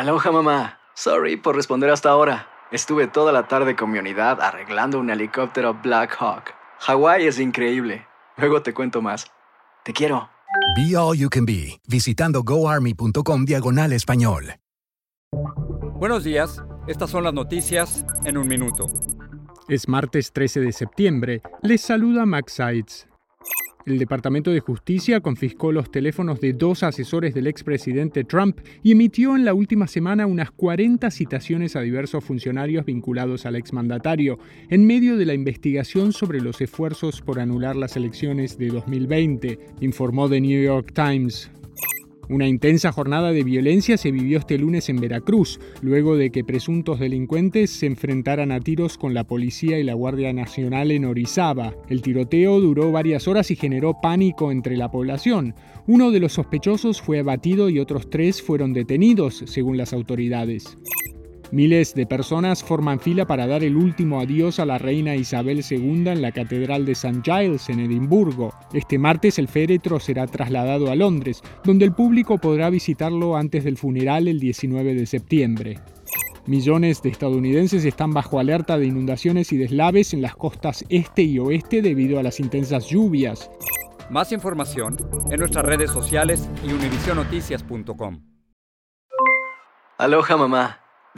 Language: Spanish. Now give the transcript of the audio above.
Aloha mamá. Sorry por responder hasta ahora. Estuve toda la tarde con mi unidad arreglando un helicóptero Black Hawk. Hawái es increíble. Luego te cuento más. Te quiero. Be All You Can Be, visitando goarmy.com diagonal español. Buenos días, estas son las noticias en un minuto. Es martes 13 de septiembre. Les saluda Max Seitz. El Departamento de Justicia confiscó los teléfonos de dos asesores del expresidente Trump y emitió en la última semana unas 40 citaciones a diversos funcionarios vinculados al exmandatario, en medio de la investigación sobre los esfuerzos por anular las elecciones de 2020, informó The New York Times. Una intensa jornada de violencia se vivió este lunes en Veracruz, luego de que presuntos delincuentes se enfrentaran a tiros con la policía y la Guardia Nacional en Orizaba. El tiroteo duró varias horas y generó pánico entre la población. Uno de los sospechosos fue abatido y otros tres fueron detenidos, según las autoridades. Miles de personas forman fila para dar el último adiós a la reina Isabel II en la Catedral de St. Giles, en Edimburgo. Este martes el féretro será trasladado a Londres, donde el público podrá visitarlo antes del funeral el 19 de septiembre. Millones de estadounidenses están bajo alerta de inundaciones y deslaves en las costas este y oeste debido a las intensas lluvias. Más información en nuestras redes sociales y univisionoticias.com. Aloha mamá.